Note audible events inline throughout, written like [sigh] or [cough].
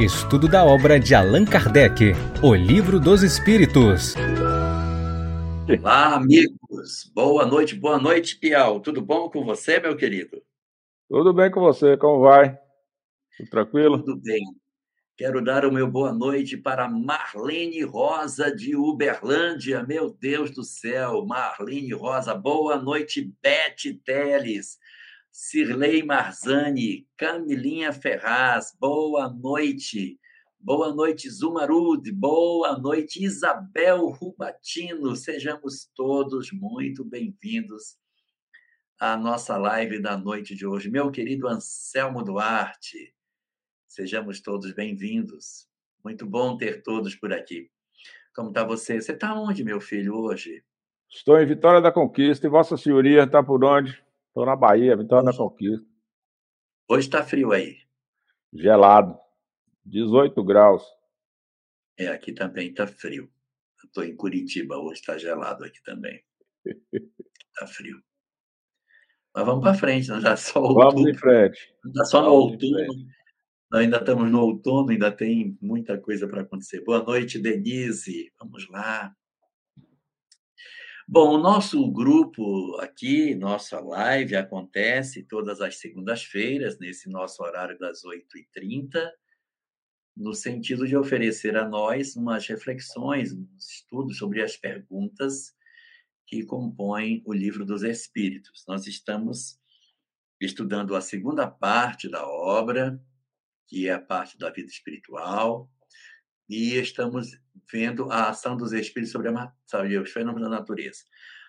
Estudo da obra de Allan Kardec, O Livro dos Espíritos. Olá, amigos. Boa noite, boa noite, Piau. Tudo bom com você, meu querido? Tudo bem com você, como vai? Tudo tranquilo? Tudo bem. Quero dar o meu boa noite para Marlene Rosa de Uberlândia. Meu Deus do céu, Marlene Rosa. Boa noite, Beth Teles. Cirlei Marzani, Camilinha Ferraz, boa noite. Boa noite, Zumarud. Boa noite, Isabel Rubatino. Sejamos todos muito bem-vindos à nossa live da noite de hoje. Meu querido Anselmo Duarte, sejamos todos bem-vindos. Muito bom ter todos por aqui. Como está você? Você está onde, meu filho, hoje? Estou em Vitória da Conquista e Vossa Senhoria está por onde? Estou na Bahia, Vitória da Conquista. Hoje está frio aí. Gelado. 18 graus. É, aqui também está frio. Estou em Curitiba, hoje está gelado aqui também. Está frio. Mas vamos para frente, nós já só outubro. [laughs] Vamos em frente. Está só no outono. Nós ainda estamos no outono, ainda tem muita coisa para acontecer. Boa noite, Denise. Vamos lá. Bom, o nosso grupo aqui, nossa live, acontece todas as segundas-feiras, nesse nosso horário das 8h30, no sentido de oferecer a nós umas reflexões, uns estudos sobre as perguntas que compõem o Livro dos Espíritos. Nós estamos estudando a segunda parte da obra, que é a parte da vida espiritual, e estamos vendo a ação dos espíritos sobre, a, sobre os fenômenos da natureza.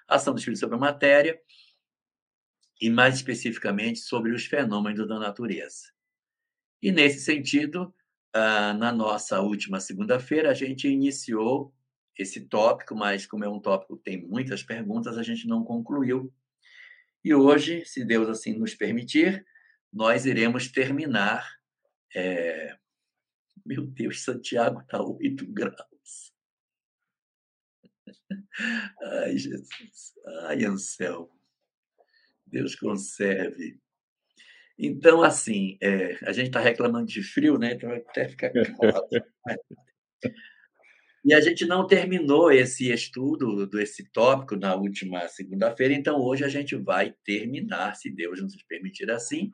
A ação dos espíritos sobre a matéria e, mais especificamente, sobre os fenômenos da natureza. E, nesse sentido, ah, na nossa última segunda-feira, a gente iniciou esse tópico, mas como é um tópico que tem muitas perguntas, a gente não concluiu. E hoje, se Deus assim nos permitir, nós iremos terminar é, meu Deus, Santiago está 8 graus. Ai, Jesus. Ai, Anselmo. Deus conserve. Então, assim, é, a gente está reclamando de frio, né? Então até ficar calado. E a gente não terminou esse estudo desse tópico na última segunda-feira, então hoje a gente vai terminar, se Deus nos permitir assim,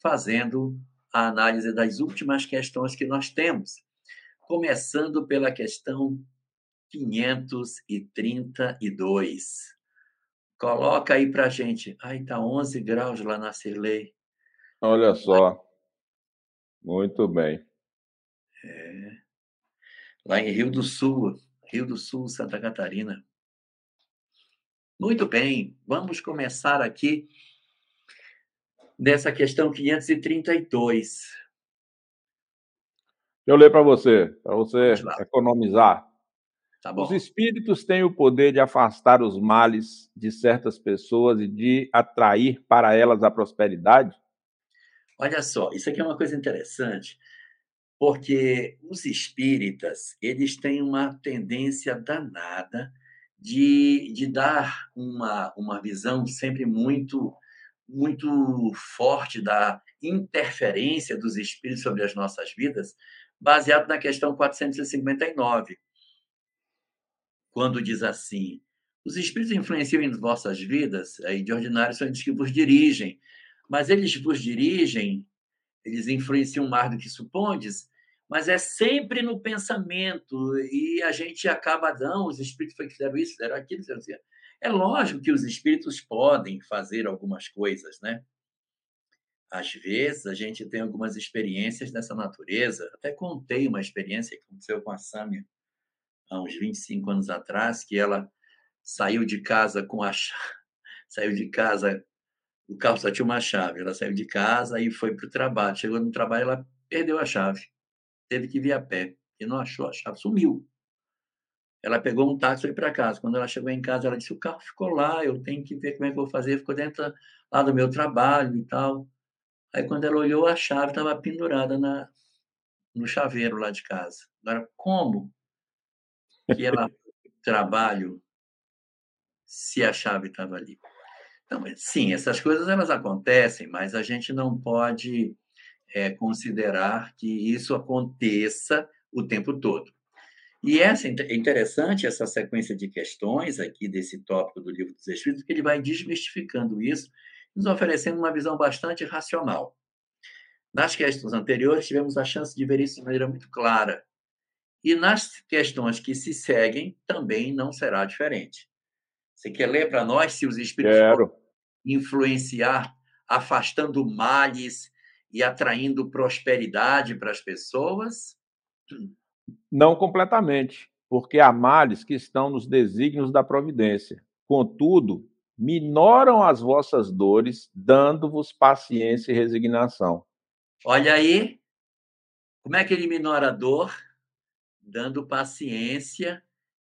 fazendo a análise das últimas questões que nós temos, começando pela questão 532. Coloca aí para gente. Ai, está 11 graus lá na Cirlei. Olha só. Muito bem. É. Lá em Rio do Sul, Rio do Sul, Santa Catarina. Muito bem, vamos começar aqui dessa questão 532. Eu ler para você, para você economizar. Tá os espíritos têm o poder de afastar os males de certas pessoas e de atrair para elas a prosperidade? Olha só, isso aqui é uma coisa interessante, porque os espíritas, eles têm uma tendência danada de, de dar uma, uma visão sempre muito muito forte da interferência dos espíritos sobre as nossas vidas, baseado na questão 459, quando diz assim: os espíritos influenciam em vossas vidas, aí de ordinário são eles que vos dirigem, mas eles vos dirigem, eles influenciam mais do que supondes, mas é sempre no pensamento, e a gente acaba, não, os espíritos fizeram isso, fizeram aquilo, fizeram aquilo. É lógico que os espíritos podem fazer algumas coisas, né? Às vezes a gente tem algumas experiências dessa natureza. Até contei uma experiência que aconteceu com a Sâmia há uns 25 anos atrás, que ela saiu de casa com a chave, [laughs] saiu de casa, o carro só tinha uma chave. Ela saiu de casa e foi para o trabalho. Chegou no trabalho, ela perdeu a chave. Teve que vir a pé e não achou a chave, sumiu. Ela pegou um táxi e foi para casa. Quando ela chegou em casa, ela disse: o carro ficou lá, eu tenho que ver como é que eu vou fazer. Ficou dentro lá do meu trabalho e tal. Aí, quando ela olhou, a chave estava pendurada na, no chaveiro lá de casa. Agora, como que ela [laughs] trabalho se a chave estava ali? Então, sim, essas coisas elas acontecem, mas a gente não pode é, considerar que isso aconteça o tempo todo. E essa é interessante essa sequência de questões aqui desse tópico do livro dos Espíritos, que ele vai desmistificando isso, nos oferecendo uma visão bastante racional. Nas questões anteriores, tivemos a chance de ver isso de maneira muito clara. E nas questões que se seguem, também não será diferente. Você quer ler para nós se os espíritos Quero. influenciar, afastando males e atraindo prosperidade para as pessoas? Não completamente, porque há males que estão nos desígnios da providência. Contudo, minoram as vossas dores, dando-vos paciência e resignação. Olha aí, como é que ele minora a dor? Dando paciência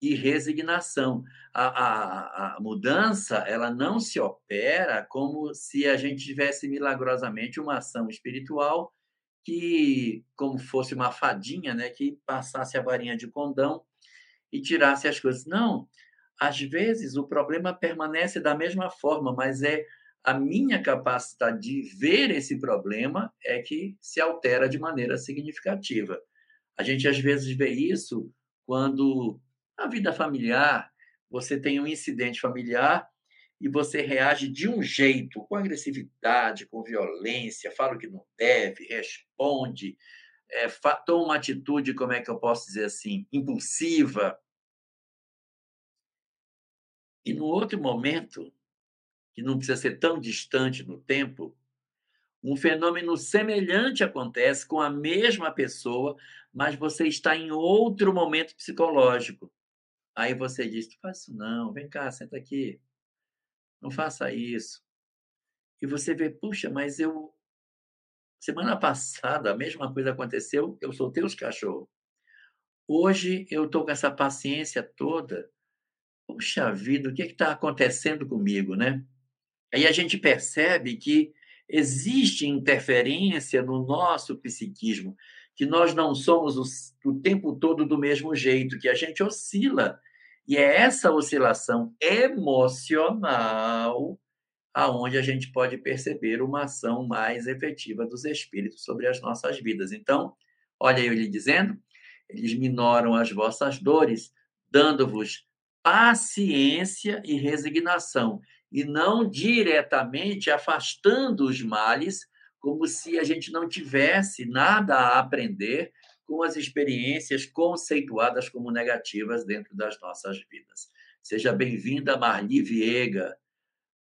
e resignação. A, a, a, mudança ela não se opera como se a gente tivesse milagrosamente uma ação espiritual que, como fosse uma fadinha, né, que passasse a varinha de condão e tirasse as coisas. Não, às vezes o problema permanece da mesma forma, mas é a minha capacidade de ver esse problema é que se altera de maneira significativa. A gente às vezes vê isso quando na vida familiar você tem um incidente familiar e você reage de um jeito, com agressividade, com violência, fala o que não deve, responde, é, toma uma atitude, como é que eu posso dizer assim, impulsiva. E no outro momento, que não precisa ser tão distante no tempo, um fenômeno semelhante acontece com a mesma pessoa, mas você está em outro momento psicológico. Aí você diz: não faz isso não, vem cá, senta aqui. Não faça isso. E você vê, puxa, mas eu. Semana passada a mesma coisa aconteceu, eu soltei os cachorros. Hoje eu estou com essa paciência toda. Puxa vida, o que está acontecendo comigo, né? Aí a gente percebe que existe interferência no nosso psiquismo, que nós não somos o tempo todo do mesmo jeito, que a gente oscila e é essa oscilação emocional aonde a gente pode perceber uma ação mais efetiva dos espíritos sobre as nossas vidas. Então, olha eu lhe dizendo, eles minoram as vossas dores, dando-vos paciência e resignação, e não diretamente afastando os males, como se a gente não tivesse nada a aprender com as experiências conceituadas como negativas dentro das nossas vidas. Seja bem-vinda, Marli Viega.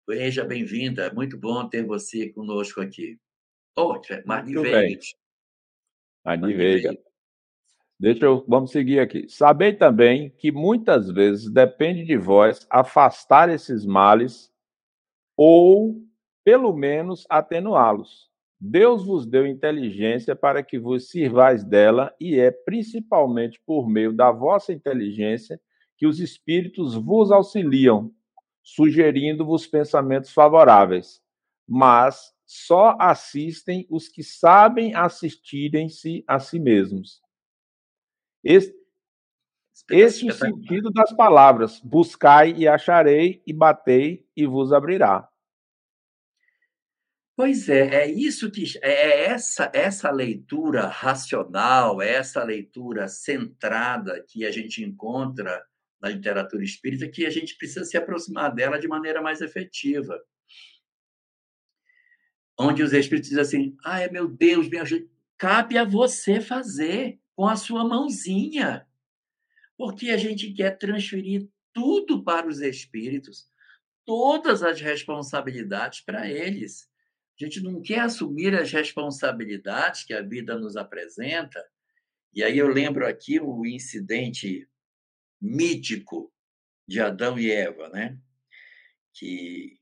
Seja bem-vinda. É muito bom ter você conosco aqui. Oh, Marli muito Veiga. Marli Veiga. Deixa eu, vamos seguir aqui. Sabei também que muitas vezes depende de vós afastar esses males ou, pelo menos, atenuá-los Deus vos deu inteligência para que vos sirvais dela, e é principalmente por meio da vossa inteligência que os espíritos vos auxiliam, sugerindo-vos pensamentos favoráveis. Mas só assistem os que sabem assistirem-se a si mesmos. Esse, esse é o sentido das palavras: buscai e acharei, e batei e vos abrirá. Pois é, é isso que é, é essa essa leitura racional, é essa leitura centrada que a gente encontra na literatura espírita que a gente precisa se aproximar dela de maneira mais efetiva. Onde os espíritos dizem assim: "Ai, meu Deus, me ajude. Cabe a você fazer com a sua mãozinha". Porque a gente quer transferir tudo para os espíritos, todas as responsabilidades para eles. A gente não quer assumir as responsabilidades que a vida nos apresenta. E aí eu lembro aqui o incidente mítico de Adão e Eva, né? Que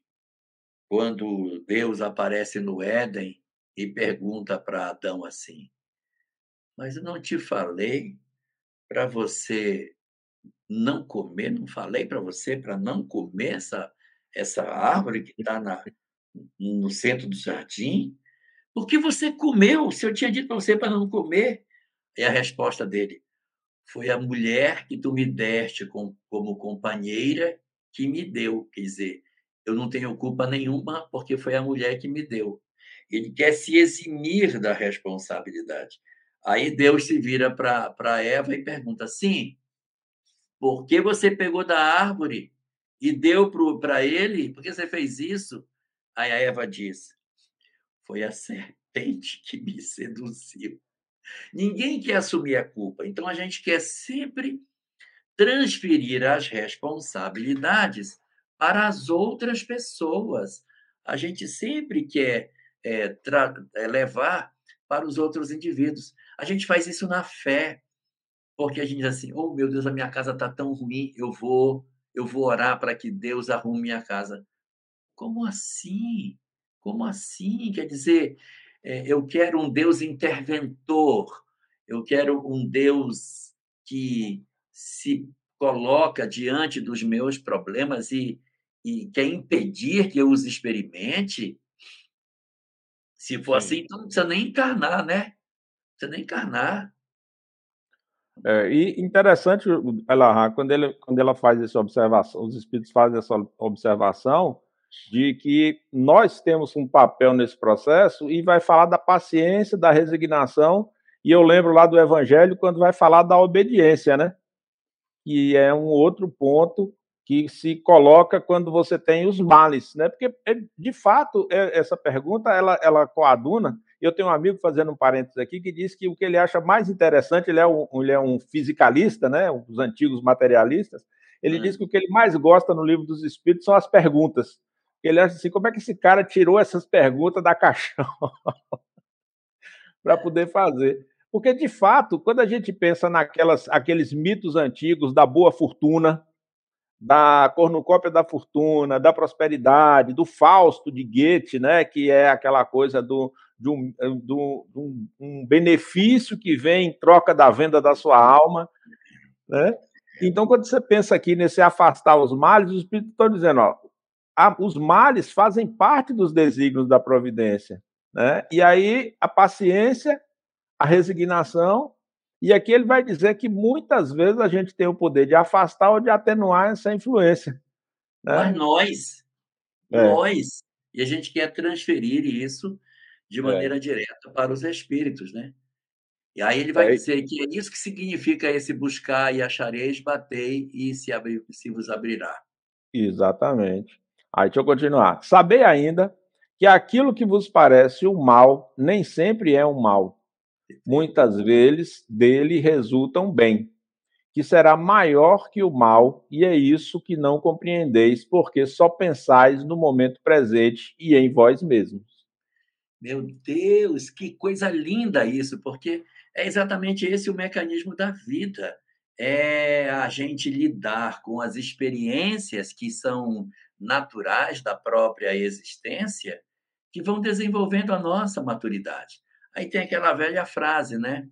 quando Deus aparece no Éden e pergunta para Adão assim: Mas eu não te falei para você não comer, não falei para você para não comer essa, essa árvore que está na, no centro do jardim? Por que você comeu? Se eu tinha dito para você para não comer. E a resposta dele foi a mulher que tu me deste como companheira que me deu. Quer dizer, eu não tenho culpa nenhuma porque foi a mulher que me deu. ele quer se eximir da responsabilidade. Aí Deus se vira para Eva e pergunta: sim, por que você pegou da árvore e deu para ele? Por que você fez isso? Aí a Eva diz: foi a serpente que me seduziu. Ninguém quer assumir a culpa, então a gente quer sempre transferir as responsabilidades para as outras pessoas. A gente sempre quer é, é, levar para os outros indivíduos. A gente faz isso na fé, porque a gente diz assim: oh meu Deus, a minha casa está tão ruim, eu vou, eu vou orar para que Deus arrume minha casa. Como assim? Como assim? Quer dizer, é, eu quero um Deus interventor, eu quero um Deus que se coloca diante dos meus problemas e, e quer impedir que eu os experimente. Se for Sim. assim, então não precisa nem encarnar, né? Não precisa nem encarnar. É, e interessante, ela, quando, ele, quando ela faz essa observação, os espíritos fazem essa observação de que nós temos um papel nesse processo e vai falar da paciência, da resignação, e eu lembro lá do Evangelho quando vai falar da obediência, né? que é um outro ponto que se coloca quando você tem os males, né? Porque, é, de fato, é, essa pergunta, ela, ela coaduna, eu tenho um amigo fazendo um parênteses aqui que diz que o que ele acha mais interessante, ele é um, ele é um fisicalista, né? Os antigos materialistas. Ele hum. diz que o que ele mais gosta no livro dos Espíritos são as perguntas. Ele acha assim, como é que esse cara tirou essas perguntas da caixão [laughs] para poder fazer? Porque, de fato, quando a gente pensa naquelas aqueles mitos antigos da boa fortuna, da cornucópia da fortuna, da prosperidade, do Fausto de Goethe, né, que é aquela coisa do, de, um, do, um, um benefício que vem em troca da venda da sua alma. Né? Então, quando você pensa aqui nesse afastar os males, os espíritos estão dizendo, ó, a, os males fazem parte dos desígnios da providência. Né? E aí a paciência a resignação, e aqui ele vai dizer que muitas vezes a gente tem o poder de afastar ou de atenuar essa influência. Né? Mas nós, é. nós, e a gente quer transferir isso de é. maneira é. direta para os espíritos, né? E aí ele vai é. dizer que é isso que significa esse buscar e achareis, batei e se, abrir, se vos abrirá. Exatamente. Aí deixa eu continuar. Sabei ainda que aquilo que vos parece um mal nem sempre é um mal muitas vezes dele resultam bem, que será maior que o mal, e é isso que não compreendeis, porque só pensais no momento presente e em vós mesmos. Meu Deus, que coisa linda isso, porque é exatamente esse o mecanismo da vida. É a gente lidar com as experiências que são naturais da própria existência, que vão desenvolvendo a nossa maturidade. Aí tem aquela velha frase, né?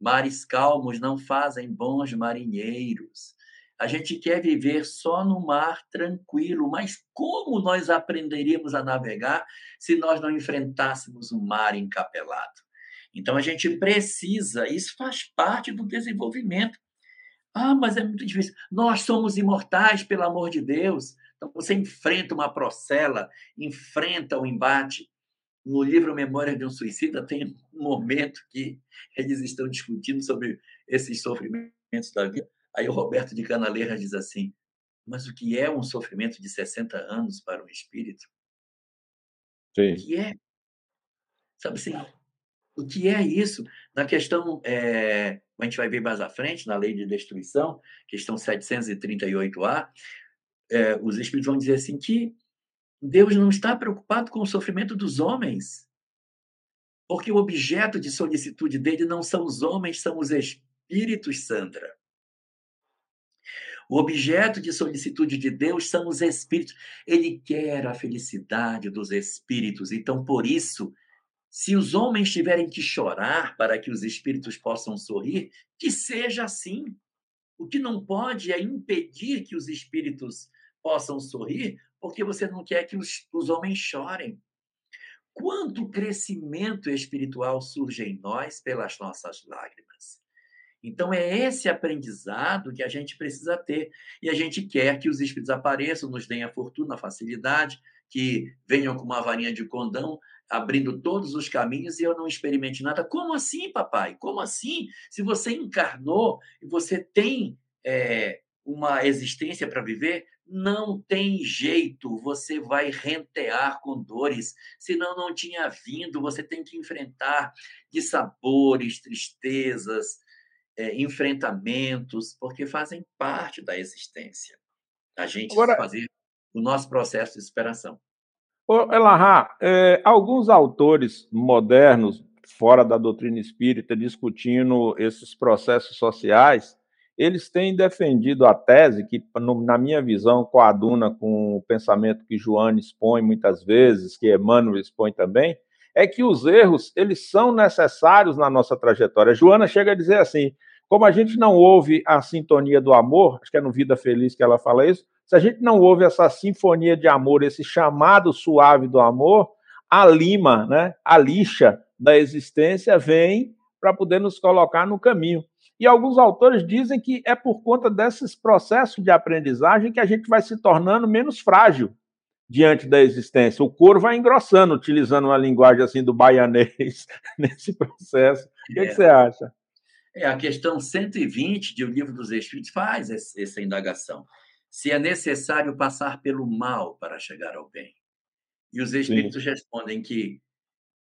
Mares calmos não fazem bons marinheiros. A gente quer viver só no mar tranquilo, mas como nós aprenderíamos a navegar se nós não enfrentássemos o mar encapelado? Então a gente precisa, isso faz parte do desenvolvimento. Ah, mas é muito difícil. Nós somos imortais, pelo amor de Deus. Então você enfrenta uma procela, enfrenta o embate no livro Memória de um Suicida tem um momento que eles estão discutindo sobre esses sofrimentos da vida. Aí o Roberto de Canaleira diz assim: Mas o que é um sofrimento de 60 anos para um espírito? Sim. O que é? Sabe assim, o que é isso? Na questão, é, a gente vai ver mais à frente, na lei de destruição, questão 738A, é, os espíritos vão dizer assim que Deus não está preocupado com o sofrimento dos homens, porque o objeto de solicitude dele não são os homens, são os espíritos, Sandra. O objeto de solicitude de Deus são os espíritos. Ele quer a felicidade dos espíritos. Então, por isso, se os homens tiverem que chorar para que os espíritos possam sorrir, que seja assim. O que não pode é impedir que os espíritos possam sorrir, porque você não quer que os, os homens chorem. Quanto crescimento espiritual surge em nós pelas nossas lágrimas. Então, é esse aprendizado que a gente precisa ter. E a gente quer que os espíritos apareçam, nos deem a fortuna, a facilidade, que venham com uma varinha de condão abrindo todos os caminhos e eu não experimente nada. Como assim, papai? Como assim? Se você encarnou e você tem é, uma existência para viver, não tem jeito, você vai rentear com dores, senão não tinha vindo, você tem que enfrentar dissabores, tristezas, é, enfrentamentos, porque fazem parte da existência. A gente Agora... fazer o nosso processo de superação. Elahá, é, alguns autores modernos, fora da doutrina espírita, discutindo esses processos sociais, eles têm defendido a tese que, na minha visão, coaduna com o pensamento que Joana expõe muitas vezes, que Emmanuel expõe também, é que os erros eles são necessários na nossa trajetória. Joana chega a dizer assim: como a gente não ouve a sintonia do amor, acho que é no Vida Feliz que ela fala isso, se a gente não ouve essa sinfonia de amor, esse chamado suave do amor, a lima, né, a lixa da existência vem para poder nos colocar no caminho. E alguns autores dizem que é por conta desses processos de aprendizagem que a gente vai se tornando menos frágil diante da existência. O coro vai engrossando, utilizando uma linguagem assim do baianês [laughs] nesse processo. O que, é. que você acha? É, a questão 120 de O Livro dos Espíritos faz essa indagação. Se é necessário passar pelo mal para chegar ao bem. E os Espíritos Sim. respondem que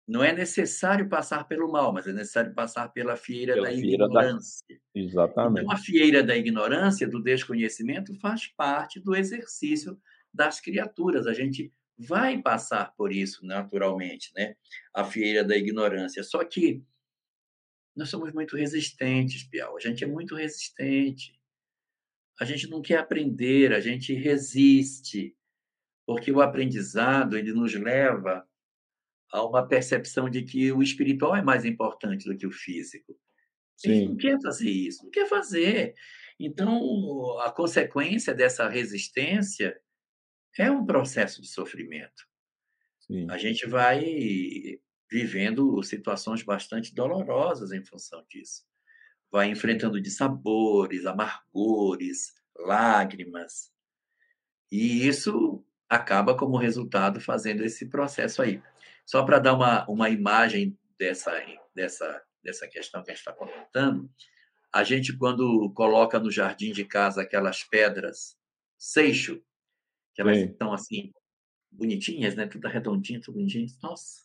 não é necessário passar pelo mal, mas é necessário passar pela fieira pela da fieira ignorância. Da... Exatamente. Então, a fieira da ignorância, do desconhecimento, faz parte do exercício das criaturas. A gente vai passar por isso naturalmente, né? A fieira da ignorância. Só que nós somos muito resistentes, Piau. A gente é muito resistente. A gente não quer aprender, a gente resiste, porque o aprendizado ele nos leva a uma percepção de que o espiritual é mais importante do que o físico. Sim. A gente não quer fazer isso, não quer fazer. Então, a consequência dessa resistência é um processo de sofrimento. Sim. A gente vai vivendo situações bastante dolorosas em função disso. Vai enfrentando dissabores, amargores, lágrimas. E isso acaba como resultado fazendo esse processo aí. Só para dar uma, uma imagem dessa, dessa, dessa questão que a gente está comentando, a gente, quando coloca no jardim de casa aquelas pedras seixo, que elas Sim. estão assim, bonitinhas, né? Tudo redondinho, tudo bonitinho. Nossa,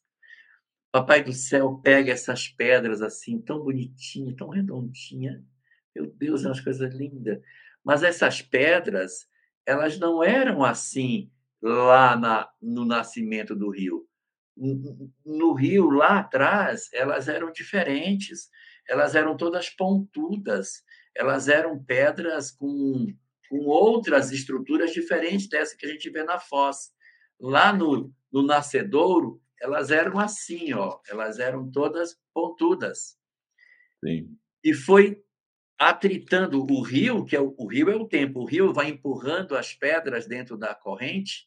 Papai do céu pega essas pedras assim, tão bonitinha, tão redondinha. Meu Deus, é umas coisas lindas. Mas essas pedras, elas não eram assim lá na, no nascimento do rio. No rio, lá atrás, elas eram diferentes. Elas eram todas pontudas. Elas eram pedras com, com outras estruturas diferentes dessa que a gente vê na foz. Lá no, no nascedouro, elas eram assim, ó, elas eram todas pontudas. Sim. E foi atritando o rio, que é o, o rio é o tempo, o rio vai empurrando as pedras dentro da corrente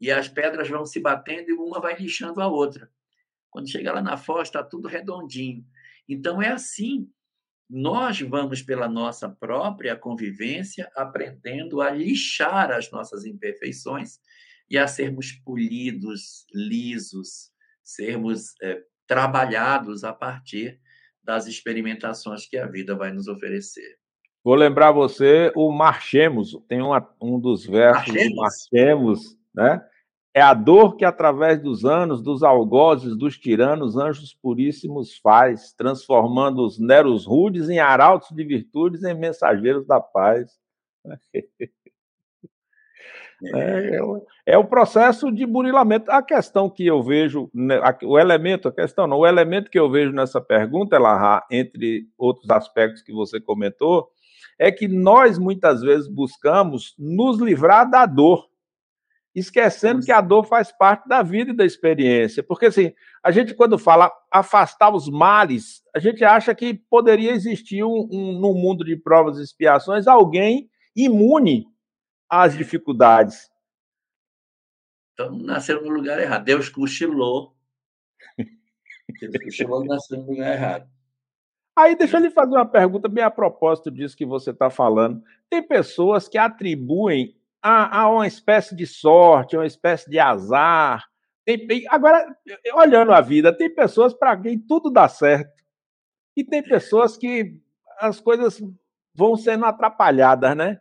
e as pedras vão se batendo e uma vai lixando a outra. Quando chega lá na foz, está tudo redondinho. Então é assim. Nós vamos pela nossa própria convivência aprendendo a lixar as nossas imperfeições e a sermos polidos, lisos, sermos é, trabalhados a partir das experimentações que a vida vai nos oferecer. Vou lembrar você o Marchemos, tem uma, um dos versos Marchemos. do Marchemos, né? É a dor que, através dos anos, dos algozes, dos tiranos, anjos puríssimos faz, transformando os neros rudes em arautos de virtudes, em mensageiros da paz. [laughs] É, é, é, o processo de burilamento. A questão que eu vejo, o elemento, a questão não, o elemento que eu vejo nessa pergunta, Elahá, entre outros aspectos que você comentou, é que nós muitas vezes buscamos nos livrar da dor, esquecendo que a dor faz parte da vida e da experiência. Porque assim, a gente quando fala afastar os males, a gente acha que poderia existir um, um no mundo de provas e expiações alguém imune às dificuldades. Então, nasceu no lugar errado. Deus cochilou. Deus cochilou nasceu no lugar errado. Aí, deixa eu lhe fazer uma pergunta bem a propósito disso que você está falando. Tem pessoas que atribuem há, há, uma espécie de sorte, uma espécie de azar. Tem, agora, olhando a vida, tem pessoas para quem tudo dá certo. E tem pessoas que as coisas vão sendo atrapalhadas, né?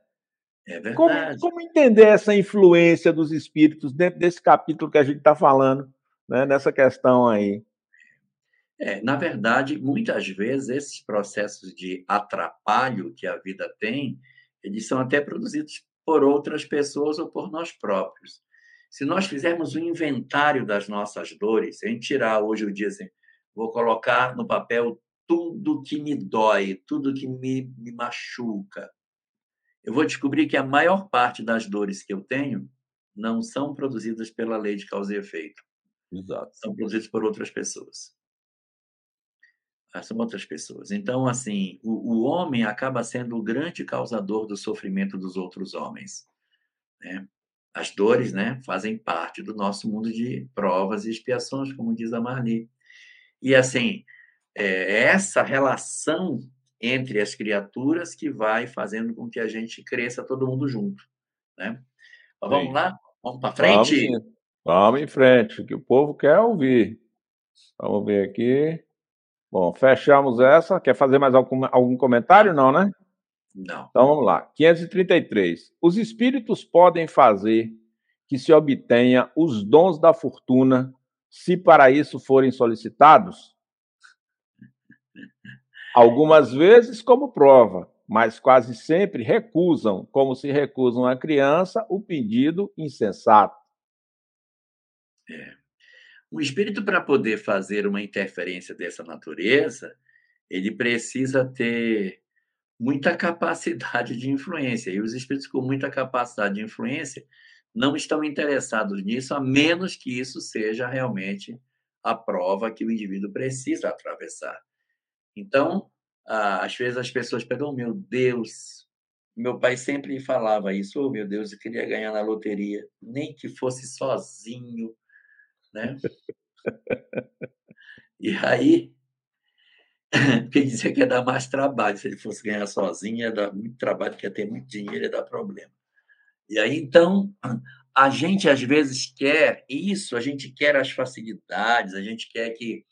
É verdade. Como, como entender essa influência dos espíritos dentro desse capítulo que a gente está falando, né? nessa questão aí? É, na verdade, muitas vezes esses processos de atrapalho que a vida tem, eles são até produzidos por outras pessoas ou por nós próprios. Se nós fizermos um inventário das nossas dores, se a gente tirar hoje o dia assim, vou colocar no papel tudo que me dói, tudo que me, me machuca, eu vou descobrir que a maior parte das dores que eu tenho não são produzidas pela lei de causa e efeito. Exato. São produzidas por outras pessoas. Ah, são outras pessoas. Então, assim, o, o homem acaba sendo o grande causador do sofrimento dos outros homens. Né? As dores né, fazem parte do nosso mundo de provas e expiações, como diz a Marli. E, assim, é essa relação entre as criaturas que vai fazendo com que a gente cresça todo mundo junto. Né? Mas vamos lá? Vamos para frente? Vamos, vamos em frente, que o povo quer ouvir. Vamos ver aqui. Bom, fechamos essa. Quer fazer mais algum, algum comentário? Não, né? Não. Então vamos lá. 533. Os espíritos podem fazer que se obtenha os dons da fortuna, se para isso forem solicitados? Algumas vezes como prova, mas quase sempre recusam, como se recusam a criança, o pedido insensato. É. O espírito, para poder fazer uma interferência dessa natureza, ele precisa ter muita capacidade de influência. E os espíritos com muita capacidade de influência não estão interessados nisso, a menos que isso seja realmente a prova que o indivíduo precisa atravessar. Então, às vezes as pessoas pegam, oh, meu Deus, meu pai sempre falava isso, oh, meu Deus, eu queria ganhar na loteria, nem que fosse sozinho, né? E aí, [laughs] quem dizia que ia dar mais trabalho, se ele fosse ganhar sozinho, ia dar muito trabalho, porque ia ter muito dinheiro, ia dar problema. E aí, então, a gente às vezes quer isso, a gente quer as facilidades, a gente quer que,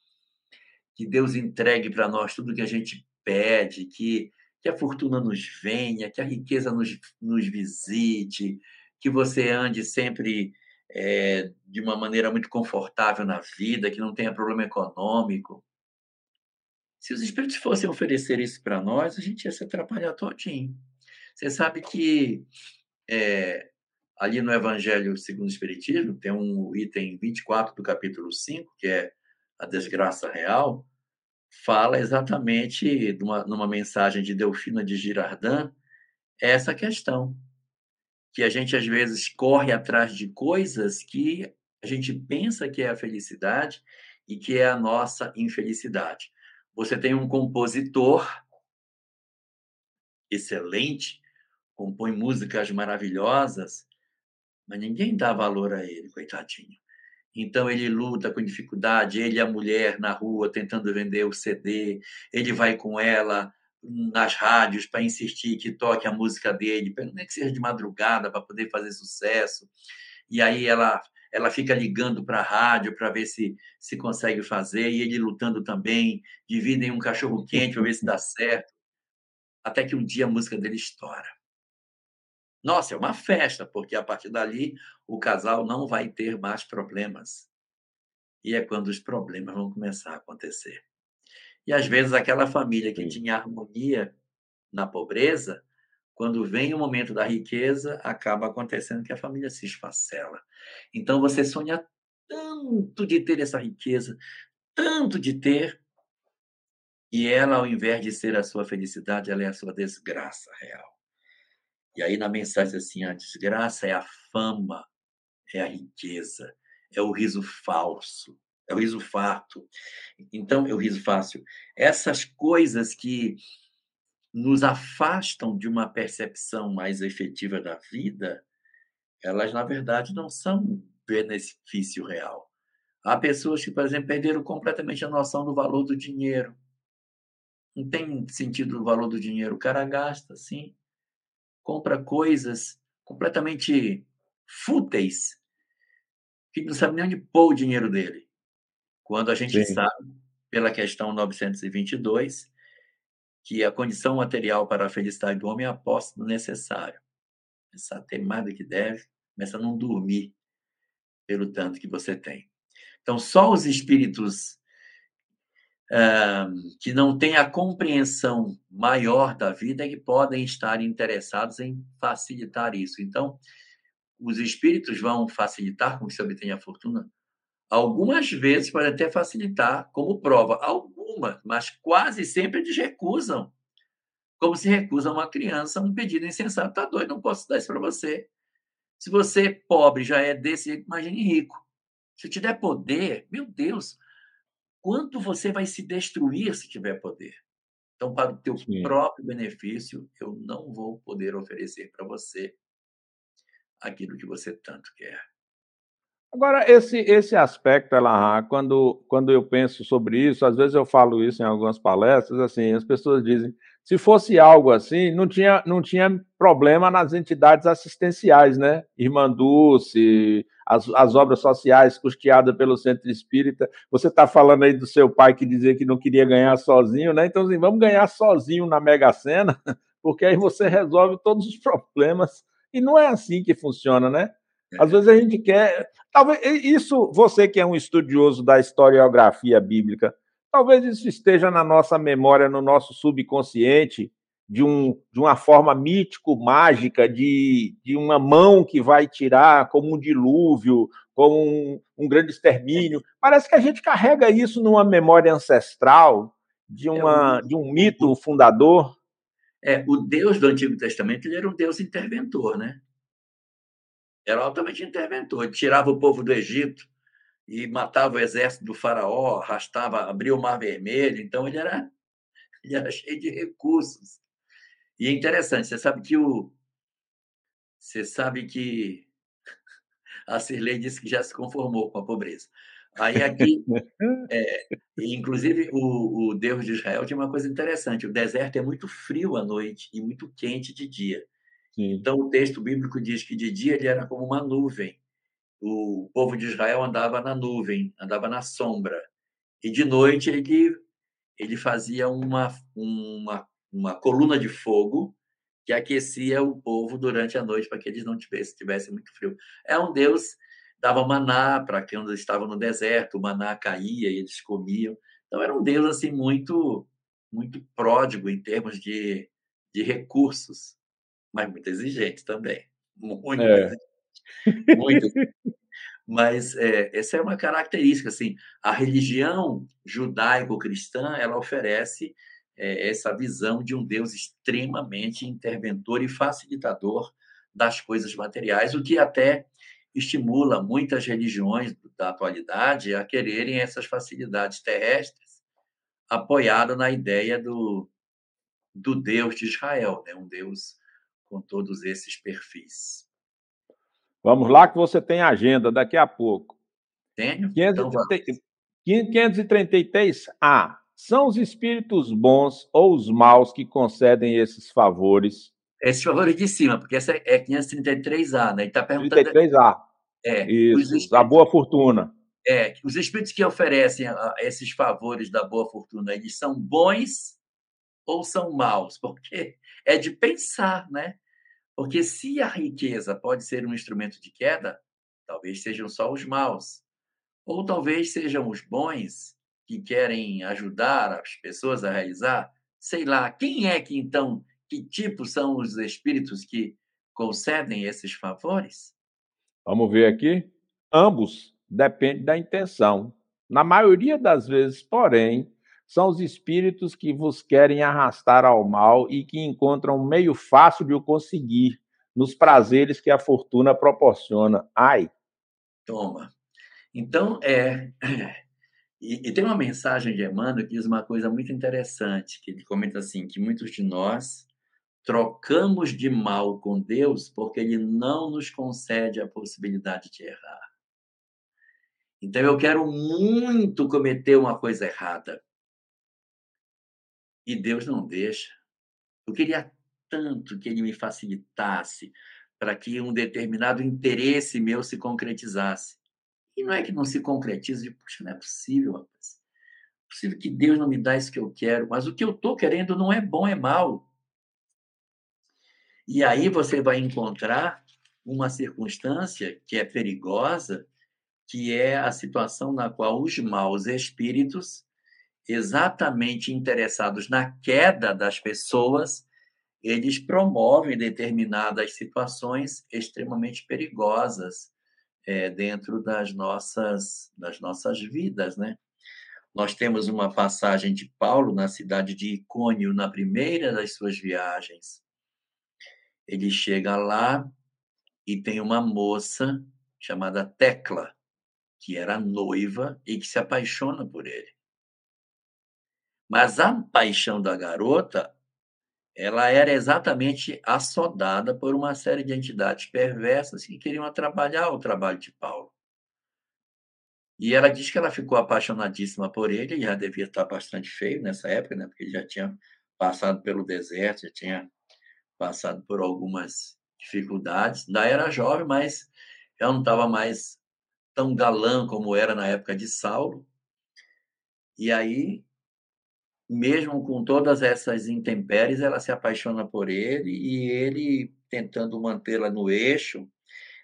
que Deus entregue para nós tudo que a gente pede, que, que a fortuna nos venha, que a riqueza nos, nos visite, que você ande sempre é, de uma maneira muito confortável na vida, que não tenha problema econômico. Se os espíritos fossem oferecer isso para nós, a gente ia se atrapalhar todinho. Você sabe que é, ali no Evangelho segundo o Espiritismo, tem um item 24 do capítulo 5, que é a desgraça real, fala exatamente, numa, numa mensagem de Delfina de Girardin, essa questão que a gente às vezes corre atrás de coisas que a gente pensa que é a felicidade e que é a nossa infelicidade. Você tem um compositor excelente, compõe músicas maravilhosas, mas ninguém dá valor a ele, coitadinho. Então ele luta com dificuldade, ele e a mulher na rua tentando vender o CD, ele vai com ela nas rádios para insistir que toque a música dele, nem que seja de madrugada para poder fazer sucesso. E aí ela ela fica ligando para a rádio para ver se se consegue fazer e ele lutando também, dividem um cachorro quente para ver se dá certo. Até que um dia a música dele estoura. Nossa, é uma festa, porque a partir dali o casal não vai ter mais problemas. E é quando os problemas vão começar a acontecer. E às vezes aquela família que Sim. tinha harmonia na pobreza, quando vem o momento da riqueza, acaba acontecendo que a família se esfacela. Então você sonha tanto de ter essa riqueza, tanto de ter, e ela, ao invés de ser a sua felicidade, ela é a sua desgraça real. E aí na mensagem assim, a desgraça é a fama, é a riqueza, é o riso falso, é o riso farto. Então, é o riso fácil. Essas coisas que nos afastam de uma percepção mais efetiva da vida, elas, na verdade, não são benefício real. Há pessoas que, por exemplo, perderam completamente a noção do valor do dinheiro. Não tem sentido o valor do dinheiro. O cara gasta, sim. Compra coisas completamente fúteis, que não sabe nem onde pôr o dinheiro dele. Quando a gente Sim. sabe, pela questão 922, que a condição material para a felicidade do homem é a posse do necessário. Começar a ter mais do que deve, começa a não dormir pelo tanto que você tem. Então, só os espíritos uh, que não têm a compreensão maior da vida é que podem estar interessados em facilitar isso. Então, os espíritos vão facilitar com que se obtenha a fortuna? Algumas vezes pode até facilitar como prova, algumas, mas quase sempre eles recusam. Como se recusa uma criança um pedido insensato. Tá doido, não posso dar isso para você. Se você pobre já é desse, imagine rico. Se te der poder, meu Deus, quanto você vai se destruir se tiver poder? Então, para o teu Sim. próprio benefício, eu não vou poder oferecer para você aquilo que você tanto quer. Agora, esse, esse aspecto, Elahá, quando, quando eu penso sobre isso, às vezes eu falo isso em algumas palestras, assim, as pessoas dizem, se fosse algo assim, não tinha, não tinha problema nas entidades assistenciais, né? Irmã Dulce, as, as obras sociais custeadas pelo Centro Espírita. Você está falando aí do seu pai que dizia que não queria ganhar sozinho, né? Então, assim, vamos ganhar sozinho na Mega Sena, [laughs] porque aí você resolve todos os problemas e não é assim que funciona, né? Às vezes a gente quer. Talvez isso, você que é um estudioso da historiografia bíblica, talvez isso esteja na nossa memória, no nosso subconsciente, de, um, de uma forma mítico-mágica, de, de uma mão que vai tirar, como um dilúvio, como um, um grande extermínio. Parece que a gente carrega isso numa memória ancestral, de, uma, de um mito fundador. É, o Deus do Antigo Testamento ele era um Deus interventor, né? Era altamente interventor. Ele tirava o povo do Egito e matava o exército do faraó, arrastava, abria o Mar Vermelho. Então ele era, [laughs] ele era cheio de recursos. E é interessante, você sabe que o você sabe que [laughs] a Cirlei disse que já se conformou com a pobreza. Aí aqui, [laughs] é, inclusive, o, o, Deus de Israel tinha uma coisa interessante: o deserto é muito frio à noite e muito quente de dia. Sim. Então, o texto bíblico diz que de dia ele era como uma nuvem. O povo de Israel andava na nuvem, andava na sombra. E de noite ele, ele fazia uma, uma, uma coluna de fogo que aquecia o povo durante a noite para que eles não tivessem, tivessem muito frio. É um Deus dava maná para quem estava no deserto, o maná caía e eles comiam. Então era um Deus assim muito muito pródigo em termos de, de recursos, mas muito exigente também, muito é. exigente, muito. [laughs] mas é, essa é uma característica assim, a religião judaico-cristã ela oferece é, essa visão de um Deus extremamente interventor e facilitador das coisas materiais, o que até estimula muitas religiões da atualidade a quererem essas facilidades terrestres, apoiada na ideia do, do Deus de Israel, né? um Deus com todos esses perfis. Vamos lá, que você tem agenda daqui a pouco. Tenho? 533A. Então São os espíritos bons ou os maus que concedem esses favores esses favores de cima, porque essa é 533A, né? Ele está perguntando. 33A. É, Isso, espíritos, da boa fortuna. É, os espíritos que oferecem esses favores da boa fortuna, eles são bons ou são maus? Porque é de pensar, né? Porque se a riqueza pode ser um instrumento de queda, talvez sejam só os maus. Ou talvez sejam os bons que querem ajudar as pessoas a realizar. Sei lá, quem é que então que tipo são os espíritos que concedem esses favores? Vamos ver aqui. Ambos dependem da intenção. Na maioria das vezes, porém, são os espíritos que vos querem arrastar ao mal e que encontram um meio fácil de o conseguir nos prazeres que a fortuna proporciona. Ai. Toma. Então, é. [clears throat] E, e, tem uma mensagem de Emmanuel que diz uma coisa muito interessante, que ele comenta assim, que muitos de nós trocamos de mal com Deus porque ele não nos concede a possibilidade de errar. Então eu quero muito cometer uma coisa errada. E Deus não deixa. Eu queria tanto que ele me facilitasse para que um determinado interesse meu se concretizasse. E não é que não se concretize, puxa, não é possível, rapaz. É possível que Deus não me dá isso que eu quero, mas o que eu estou querendo não é bom, é mal. E aí você vai encontrar uma circunstância que é perigosa, que é a situação na qual os maus espíritos, exatamente interessados na queda das pessoas, eles promovem determinadas situações extremamente perigosas é, dentro das nossas, das nossas vidas, né? Nós temos uma passagem de Paulo na cidade de Icônio, na primeira das suas viagens. Ele chega lá e tem uma moça chamada Tecla, que era noiva e que se apaixona por ele. Mas a paixão da garota ela era exatamente assodada por uma série de entidades perversas que queriam atrapalhar o trabalho de Paulo. E ela diz que ela ficou apaixonadíssima por ele, já devia estar bastante feio nessa época, né? porque já tinha passado pelo deserto, já tinha passado por algumas dificuldades. Ainda era jovem, mas já não estava mais tão galã como era na época de Saulo. E aí mesmo com todas essas intempéries, ela se apaixona por ele e ele tentando mantê-la no eixo,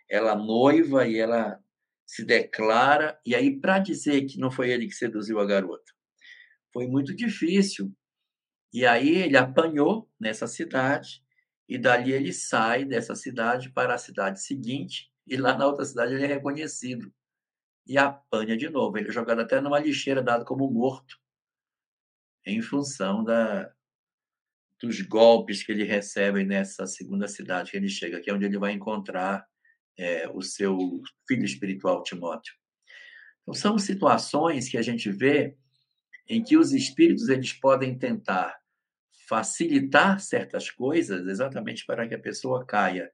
ela noiva e ela se declara. E aí, para dizer que não foi ele que seduziu a garota, foi muito difícil. E aí ele apanhou nessa cidade e dali ele sai dessa cidade para a cidade seguinte e lá na outra cidade ele é reconhecido e apanha de novo. Ele é jogado até numa lixeira, dado como morto em função da, dos golpes que ele recebe nessa segunda cidade que ele chega, que é onde ele vai encontrar é, o seu filho espiritual Timóteo. Então, são situações que a gente vê em que os espíritos eles podem tentar facilitar certas coisas exatamente para que a pessoa caia.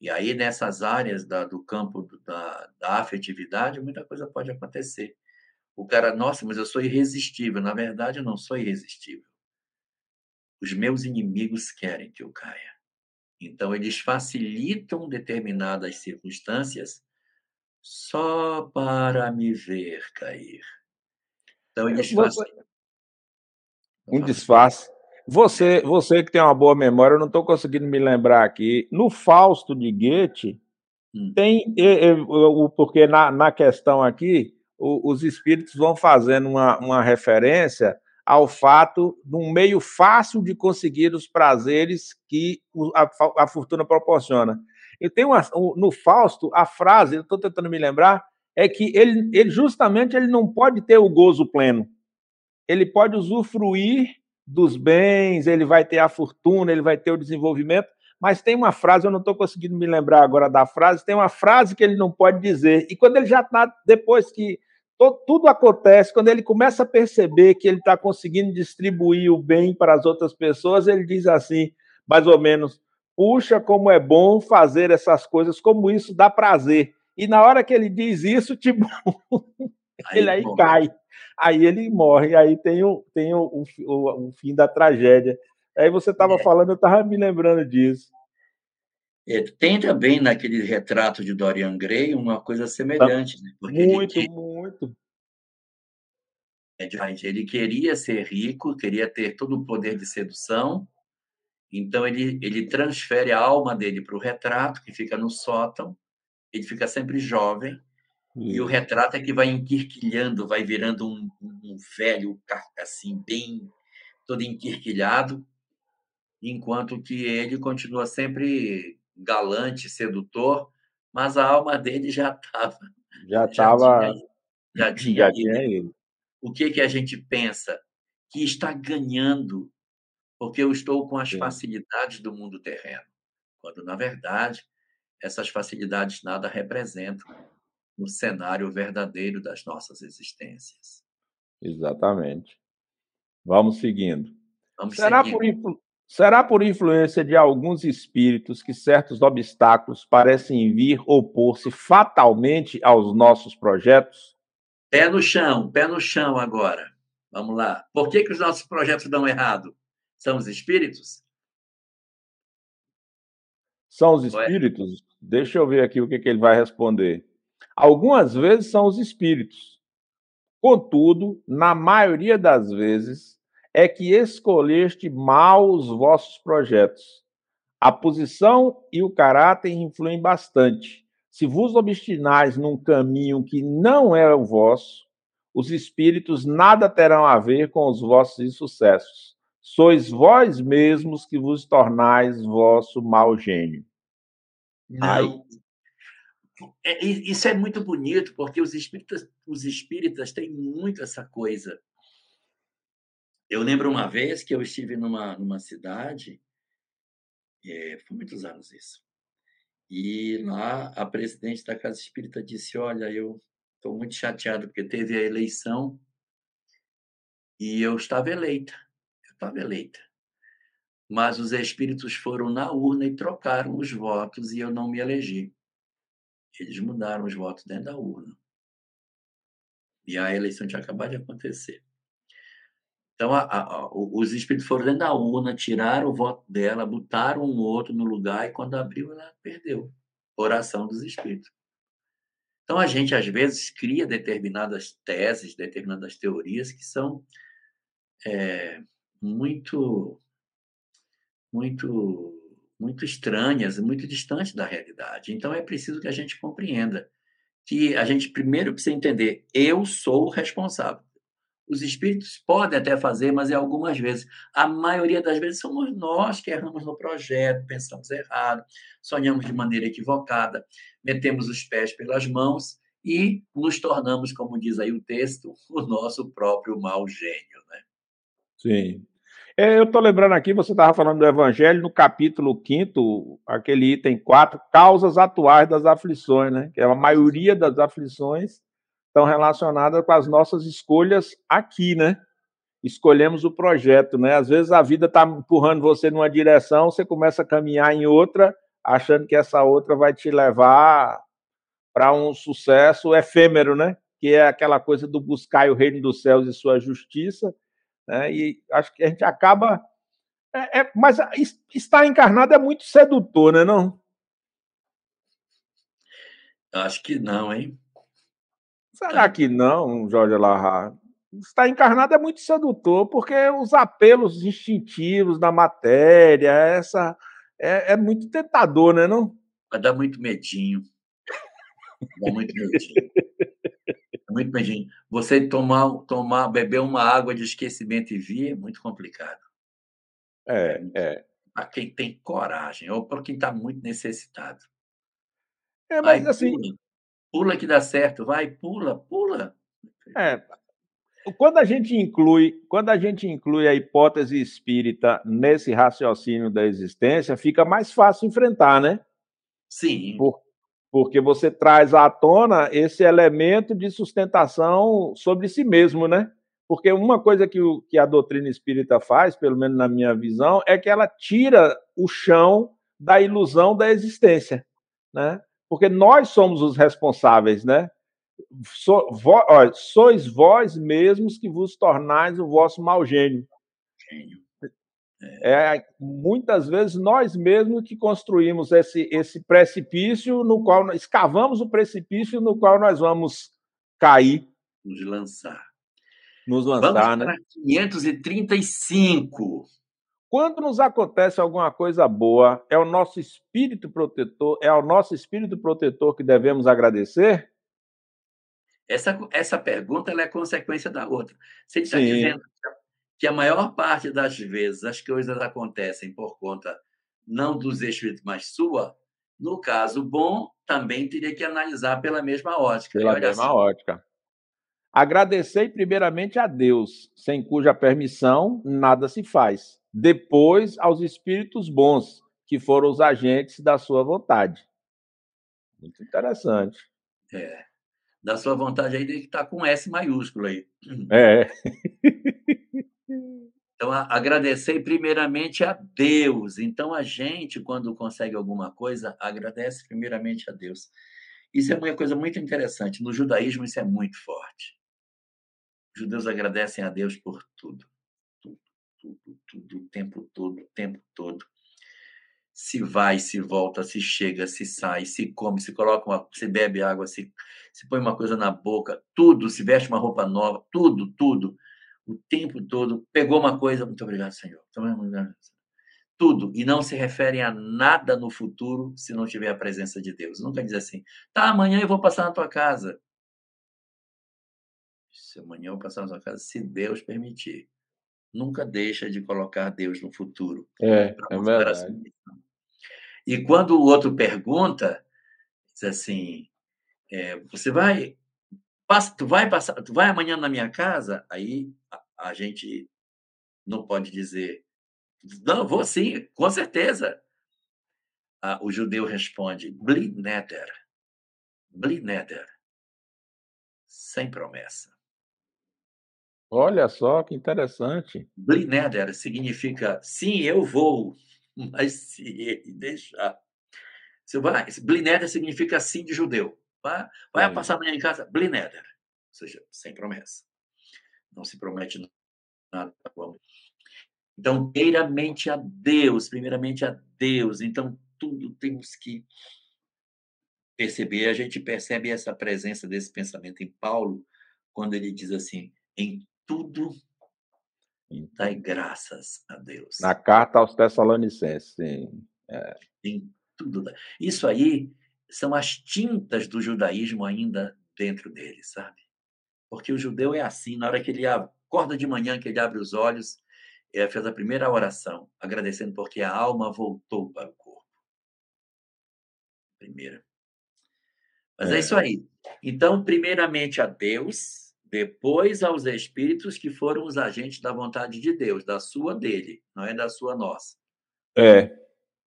E aí, nessas áreas da, do campo da, da afetividade, muita coisa pode acontecer. O cara, nossa, mas eu sou irresistível. Na verdade, eu não sou irresistível. Os meus inimigos querem que eu caia. Então, eles facilitam determinadas circunstâncias só para me ver cair. Então, eles facilitam. Um disfarce. Você, você que tem uma boa memória, eu não estou conseguindo me lembrar aqui. No Fausto de Goethe, hum. tem. Porque na, na questão aqui, os espíritos vão fazendo uma, uma referência ao fato de um meio fácil de conseguir os prazeres que a, a fortuna proporciona. Eu tenho uma, no Fausto a frase, estou tentando me lembrar, é que ele, ele justamente ele não pode ter o gozo pleno. Ele pode usufruir dos bens, ele vai ter a fortuna, ele vai ter o desenvolvimento, mas tem uma frase, eu não estou conseguindo me lembrar agora da frase, tem uma frase que ele não pode dizer. E quando ele já está, depois que todo, tudo acontece, quando ele começa a perceber que ele está conseguindo distribuir o bem para as outras pessoas, ele diz assim, mais ou menos, puxa, como é bom fazer essas coisas, como isso dá prazer. E na hora que ele diz isso, [laughs] tipo, ele aí cai. Aí ele morre, aí tem o, tem o, o, o fim da tragédia. Aí você estava é. falando, eu estava me lembrando disso. É, tem também naquele retrato de Dorian Gray uma coisa semelhante. Né? muito, ele, muito. É, ele queria ser rico, queria ter todo o poder de sedução, então ele, ele transfere a alma dele para o retrato, que fica no sótão, ele fica sempre jovem, e o retrato é que vai enquirquilhando, vai virando um, um velho, assim, bem todo enquirquilhado, enquanto que ele continua sempre galante, sedutor, mas a alma dele já estava. Já estava. [laughs] Já, [laughs] já, tinha, já tinha ele. O que, que a gente pensa? Que está ganhando, porque eu estou com as Sim. facilidades do mundo terreno. Quando, na verdade, essas facilidades nada representam no cenário verdadeiro das nossas existências. Exatamente. Vamos seguindo. Vamos Será seguindo. por Será por influência de alguns espíritos que certos obstáculos parecem vir opor-se fatalmente aos nossos projetos? Pé no chão, pé no chão agora. Vamos lá. Por que, que os nossos projetos dão errado? São os espíritos? São os espíritos? Deixa eu ver aqui o que, que ele vai responder. Algumas vezes são os espíritos. Contudo, na maioria das vezes, é que escolheste mal os vossos projetos. A posição e o caráter influem bastante. Se vos obstinais num caminho que não é o vosso, os espíritos nada terão a ver com os vossos insucessos. Sois vós mesmos que vos tornais vosso mau gênio. Não. É, isso é muito bonito, porque os espíritas, os espíritas têm muito essa coisa. Eu lembro uma vez que eu estive numa, numa cidade, é, foi muitos anos isso, e lá a presidente da Casa Espírita disse: Olha, eu estou muito chateado porque teve a eleição e eu estava eleita. Eu estava eleita. Mas os espíritos foram na urna e trocaram os votos e eu não me elegi. Eles mudaram os votos dentro da urna. E a eleição tinha acabado de acontecer. Então, a, a, os espíritos foram dentro da urna, tiraram o voto dela, botaram um outro no lugar, e quando abriu, ela perdeu. Oração dos espíritos. Então, a gente, às vezes, cria determinadas teses, determinadas teorias que são é, muito, muito muito estranhas, muito distantes da realidade. Então é preciso que a gente compreenda que a gente primeiro precisa entender: eu sou o responsável. Os espíritos podem até fazer, mas é algumas vezes. A maioria das vezes somos nós que erramos no projeto, pensamos errado, sonhamos de maneira equivocada, metemos os pés pelas mãos e nos tornamos, como diz aí o texto, o nosso próprio mau gênio. Né? Sim. É, eu estou lembrando aqui, você estava falando do Evangelho, no capítulo 5, aquele item 4, causas atuais das aflições, né? Que é a maioria das aflições estão relacionadas com as nossas escolhas aqui, né? Escolhemos o projeto, né? Às vezes a vida está empurrando você numa direção, você começa a caminhar em outra, achando que essa outra vai te levar para um sucesso efêmero, né? Que é aquela coisa do buscar o reino dos céus e sua justiça né? E acho que a gente acaba. É, é, mas estar encarnado é muito sedutor, né? Não? Acho que não, hein? Será que não, Jorge Larra? Estar encarnado é muito sedutor, porque os apelos instintivos da matéria, essa é, é muito tentador, né? Não? Mas dá muito medinho. Dá muito medinho. muito medinho. Você tomar, tomar, beber uma água de esquecimento e vir é muito complicado. É, é. Para quem tem coragem, ou para quem está muito necessitado. É, mas vai, assim. Pula, que dá certo, vai, pula, pula. É. Quando a gente inclui, quando a gente inclui a hipótese espírita nesse raciocínio da existência, fica mais fácil enfrentar, né? Sim. Por, porque você traz à tona esse elemento de sustentação sobre si mesmo, né? Porque uma coisa que, o, que a doutrina espírita faz, pelo menos na minha visão, é que ela tira o chão da ilusão da existência, né? Porque nós somos os responsáveis, né? So, vo, ó, sois vós mesmos que vos tornais o vosso mau gênio. Gênio. É muitas vezes nós mesmos que construímos esse, esse precipício no qual escavamos o precipício no qual nós vamos cair. Nos lançar. Nos lançar, vamos né? 535. Quando nos acontece alguma coisa boa, é o nosso espírito protetor, é ao nosso espírito protetor que devemos agradecer? Essa, essa pergunta é consequência da outra. Você está dizendo que a maior parte das vezes as coisas acontecem por conta não dos espíritos, mas sua, no caso bom, também teria que analisar pela mesma ótica. Pela mesma assim. ótica. Agradecei primeiramente a Deus, sem cuja permissão nada se faz. Depois aos espíritos bons, que foram os agentes da sua vontade. Muito interessante. É. Da sua vontade aí tem que estar com S maiúsculo aí. É. [laughs] Então, agradecer primeiramente a Deus. Então, a gente, quando consegue alguma coisa, agradece primeiramente a Deus. Isso é uma coisa muito interessante. No judaísmo, isso é muito forte. Judeus agradecem a Deus por tudo. Tudo, tudo, tudo, o tempo todo, o tempo todo. se vai, se volta, se chega, se sai, se come, se coloca uma, se bebe água, se, se põe uma coisa na boca, tudo, se veste uma roupa nova, tudo, tudo, o tempo todo, pegou uma coisa, muito obrigado, Senhor. Tudo, e não se referem a nada no futuro se não tiver a presença de Deus. Nunca diz assim, tá, amanhã eu vou passar na tua casa. Se amanhã eu passar na tua casa, se Deus permitir. Nunca deixa de colocar Deus no futuro. É, é verdade. E quando o outro pergunta, diz assim, é, você vai, passa, tu vai passar, tu vai amanhã na minha casa? Aí a, a gente não pode dizer, não, vou sim, com certeza. Ah, o judeu responde, blineder, blineder, sem promessa. Olha só que interessante. Blineder significa sim, eu vou, mas se ele deixar. Você vai, Blineder significa sim de judeu. Vai, vai é. passar amanhã em casa, Blineder. Ou seja, sem promessa. Não se promete nada. Então, primeiramente a Deus, primeiramente a Deus. Então, tudo temos que perceber. A gente percebe essa presença desse pensamento em Paulo, quando ele diz assim: em tudo Dai graças a Deus. Na carta aos Tessalonicenses, sim. É. Em tudo. Isso aí são as tintas do judaísmo ainda dentro dele, sabe? Porque o judeu é assim, na hora que ele acorda de manhã, que ele abre os olhos, ele fez a primeira oração, agradecendo porque a alma voltou para o corpo. Primeira. Mas é, é isso aí. Então, primeiramente a Deus, depois aos espíritos que foram os agentes da vontade de Deus, da sua dele, não é da sua nossa. É,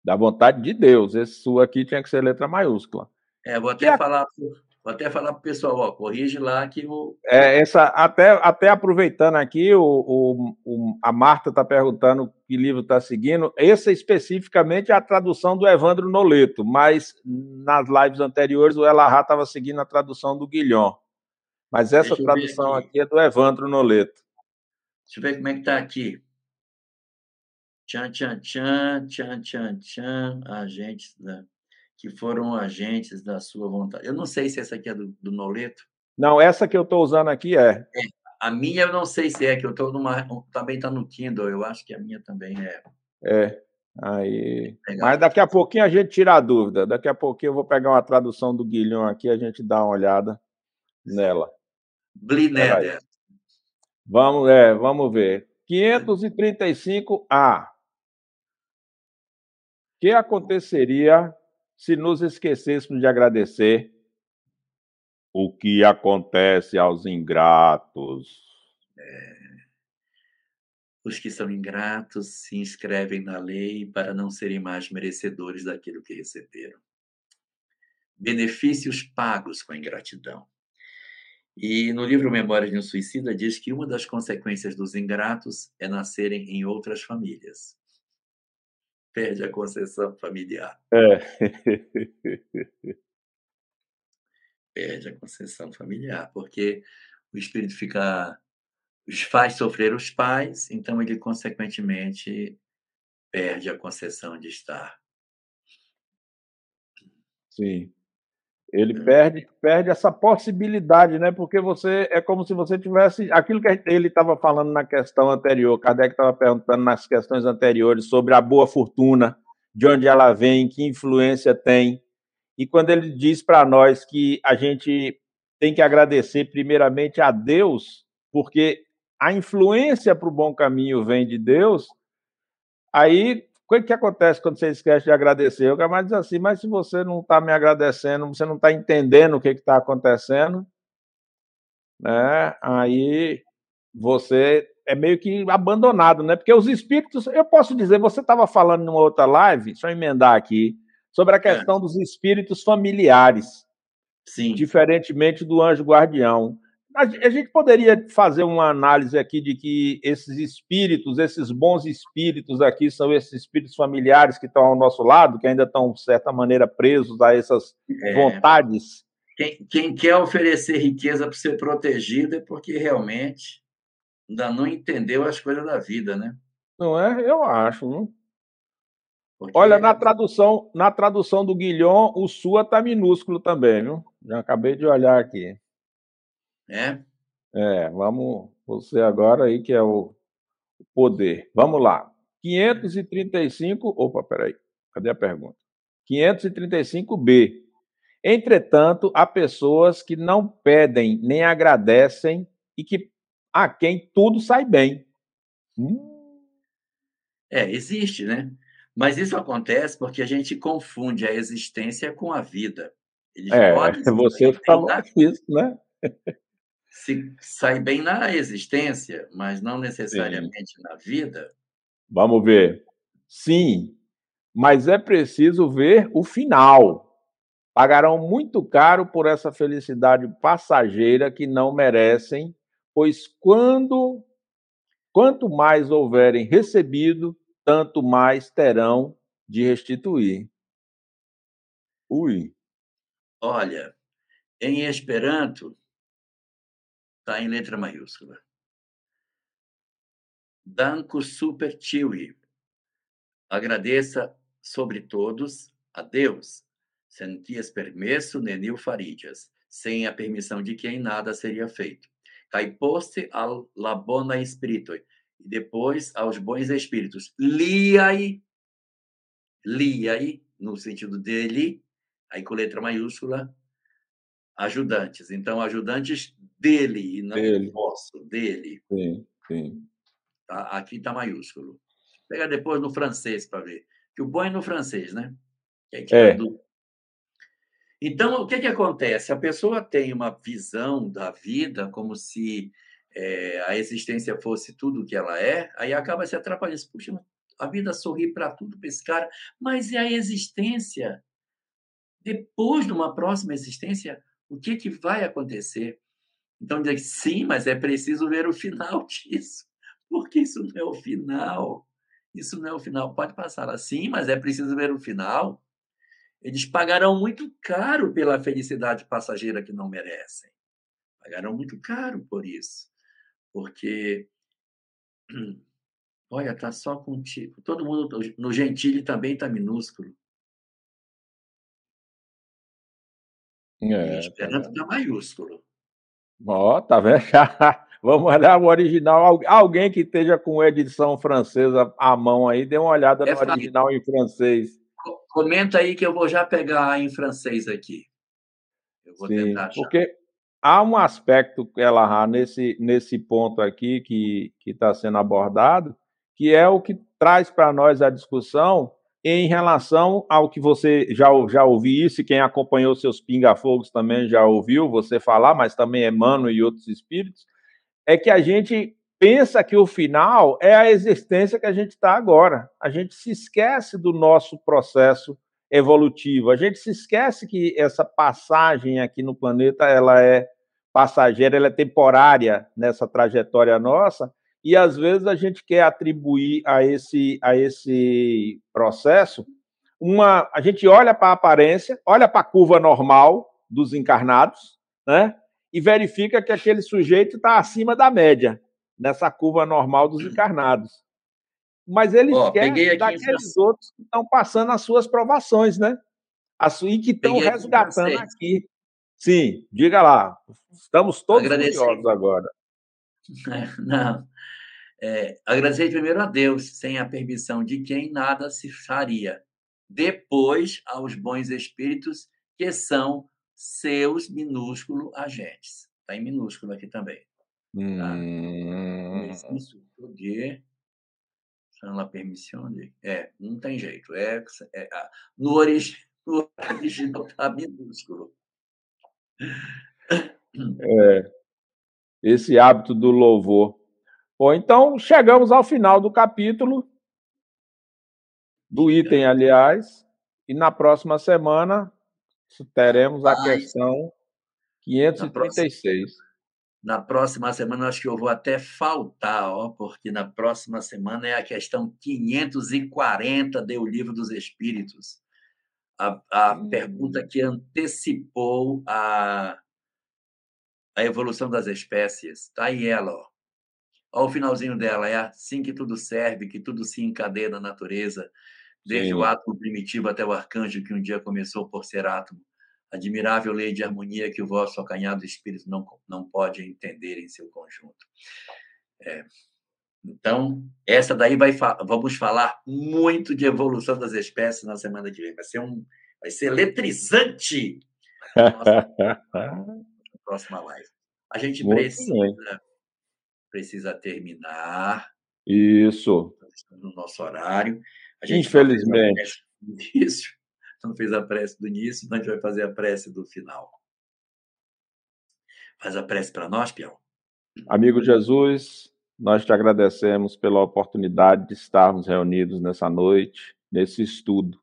da vontade de Deus. Esse sua aqui tinha que ser letra maiúscula. É, vou até falar, vou até falar para o pessoal, ó, corrige lá que o. É, essa, até, até aproveitando aqui, o, o, o a Marta está perguntando que livro está seguindo. Esse especificamente é a tradução do Evandro Noleto, mas nas lives anteriores o Elahá estava seguindo a tradução do Guilhom. Mas essa tradução aqui. aqui. é do Evandro Noleto. Deixa eu ver como é que está aqui. Tchan, tchan, tchan, tchan, tchan, tchan, agentes da, que foram agentes da sua vontade. Eu não sei se essa aqui é do, do Noleto. Não, essa que eu estou usando aqui é. é. A minha eu não sei se é, que eu estou numa. Também está no Kindle, eu acho que a minha também é. É. Aí. Legal. Mas daqui a pouquinho a gente tira a dúvida. Daqui a pouquinho eu vou pegar uma tradução do Guilhom aqui a gente dá uma olhada nela. Blineder. Vamos, é, vamos ver. 535A. O que aconteceria se nos esquecêssemos de agradecer? O que acontece aos ingratos? É. Os que são ingratos se inscrevem na lei para não serem mais merecedores daquilo que receberam. Benefícios pagos com a ingratidão. E no livro Memórias de um Suicida diz que uma das consequências dos ingratos é nascerem em outras famílias. Perde a concessão familiar. É. [laughs] Perde a concessão familiar, porque o espírito fica faz sofrer os pais, então ele consequentemente perde a concessão de estar. Sim. Ele perde, perde essa possibilidade, né? Porque você é como se você tivesse aquilo que ele estava falando na questão anterior, Kardec estava perguntando nas questões anteriores sobre a boa fortuna, de onde ela vem, que influência tem. E quando ele diz para nós que a gente tem que agradecer primeiramente a Deus, porque a influência para o bom caminho vem de Deus, aí o que, acontece quando você esquece de agradecer? O cara diz assim, mas se você não está me agradecendo, você não está entendendo o que está acontecendo, né? Aí você é meio que abandonado, né? Porque os espíritos, eu posso dizer, você estava falando numa outra live, eu emendar aqui, sobre a é. questão é. dos espíritos familiares. Sim. Diferentemente do anjo guardião a gente poderia fazer uma análise aqui de que esses espíritos, esses bons espíritos aqui, são esses espíritos familiares que estão ao nosso lado, que ainda estão, de certa maneira, presos a essas é, vontades. Quem, quem, quer oferecer riqueza para ser protegido é porque realmente ainda não entendeu as coisas da vida, né? Não é? Eu acho. Não? Porque... Olha, na tradução, na tradução do Guilhom, o sua está minúsculo também, viu? Já acabei de olhar aqui. É? É, vamos. Você agora aí que é o poder. Vamos lá. 535. Opa, peraí. Cadê a pergunta? 535b. Entretanto, há pessoas que não pedem nem agradecem e que a quem tudo sai bem. Hum. É, existe, né? Mas isso acontece porque a gente confunde a existência com a vida. Eles é, [laughs] você falou isso, né? Se sai bem na existência, mas não necessariamente Sim. na vida. Vamos ver. Sim, mas é preciso ver o final. Pagarão muito caro por essa felicidade passageira que não merecem, pois quando quanto mais houverem recebido, tanto mais terão de restituir. Ui. Olha, em Esperanto, está em letra maiúscula. Danko super tiwi. Agradeça sobre todos a Deus. Sentias permesso nenil faridias. Sem a permissão de quem nada seria feito. Cai poste al la bona espírito e depois aos bons espíritos. Liai, liai, no sentido dele, aí com letra maiúscula, ajudantes. Então, ajudantes dele, e não dele. vosso, dele. Sim, sim. Tá? Aqui está maiúsculo. Pega depois no francês para ver. Que o bom é no francês, né? é. Então, o que, que acontece? A pessoa tem uma visão da vida como se é, a existência fosse tudo o que ela é, aí acaba se atrapalhando. Puxa, a vida sorri para tudo para esse cara, mas e a existência? Depois de uma próxima existência, o que, que vai acontecer? Então, diz sim, mas é preciso ver o final [laughs] disso, porque isso não é o final. Isso não é o final. Pode passar assim, mas é preciso ver o final. Eles pagarão muito caro pela felicidade passageira que não merecem. Pagarão muito caro por isso porque [clears throat] olha, tá só contigo. Todo mundo no Gentile também tá minúsculo. É, Esperanto tá, tá maiúsculo. Ó, tá vendo? [laughs] Vamos olhar o original. Alguém que esteja com edição francesa à mão aí, dê uma olhada é no original em francês. Comenta aí que eu vou já pegar em francês aqui. Eu vou Sim, tentar achar. Porque há um aspecto, ela nesse, nesse ponto aqui que está sendo abordado, que é o que traz para nós a discussão em relação ao que você já, já ouviu isso, e quem acompanhou seus pingafogos também já ouviu você falar, mas também Emmanuel e outros espíritos, é que a gente pensa que o final é a existência que a gente está agora. A gente se esquece do nosso processo evolutivo. A gente se esquece que essa passagem aqui no planeta ela é passageira, ela é temporária nessa trajetória nossa, e às vezes a gente quer atribuir a esse, a esse processo uma. A gente olha para a aparência, olha para a curva normal dos encarnados, né? E verifica que aquele sujeito está acima da média nessa curva normal dos encarnados. Mas ele oh, esquece daqueles outros que estão passando as suas provações, né? E que estão resgatando aqui Sim, diga lá. Estamos todos curiosos agora. [laughs] Não. É, agradecer primeiro a Deus, sem a permissão de quem nada se faria. Depois, aos bons espíritos, que são seus minúsculos agentes. Está em minúsculo aqui também. Tá? Hum... A permissão de. É, não tem jeito. É, é no, origi... no original está minúsculo. É, esse hábito do louvor. Bom, então chegamos ao final do capítulo, do item, aliás, e na próxima semana teremos a questão 536. Na próxima semana, acho que eu vou até faltar, ó, porque na próxima semana é a questão 540 do Livro dos Espíritos a, a hum. pergunta que antecipou a, a evolução das espécies. Está aí ela, ó. Olha o finalzinho dela, é assim que tudo serve, que tudo se encadeia na natureza. desde Sim. o átomo primitivo até o arcanjo que um dia começou por ser átomo. Admirável lei de harmonia que o vosso acanhado espírito não, não pode entender em seu conjunto. É. Então, essa daí vai vamos falar muito de evolução das espécies na semana que vem. Vai ser um vai ser eletrizante a nossa [laughs] próxima live. A gente muito precisa precisa terminar. Isso. No nosso horário. A gente Infelizmente. Não fez, início, [laughs] não fez a prece do início, então a gente vai fazer a prece do final. Faz a prece para nós, Pião. Amigo Jesus, nós te agradecemos pela oportunidade de estarmos reunidos nessa noite, nesse estudo.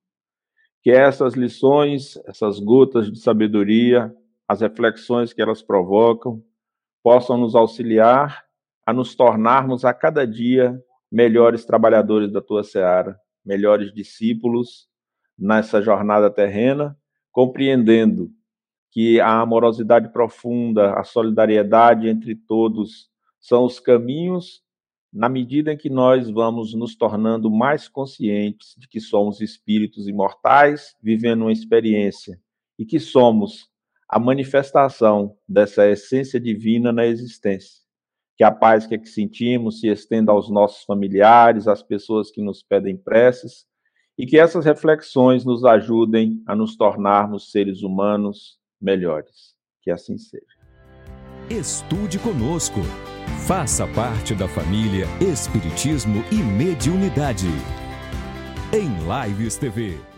Que essas lições, essas gotas de sabedoria, as reflexões que elas provocam, possam nos auxiliar a nos tornarmos a cada dia melhores trabalhadores da tua seara, melhores discípulos nessa jornada terrena, compreendendo que a amorosidade profunda, a solidariedade entre todos são os caminhos na medida em que nós vamos nos tornando mais conscientes de que somos espíritos imortais vivendo uma experiência e que somos a manifestação dessa essência divina na existência que a paz que, é que sentimos se estenda aos nossos familiares, às pessoas que nos pedem preces, e que essas reflexões nos ajudem a nos tornarmos seres humanos melhores. Que assim seja. Estude conosco. Faça parte da família Espiritismo e Mediunidade. Em Lives TV.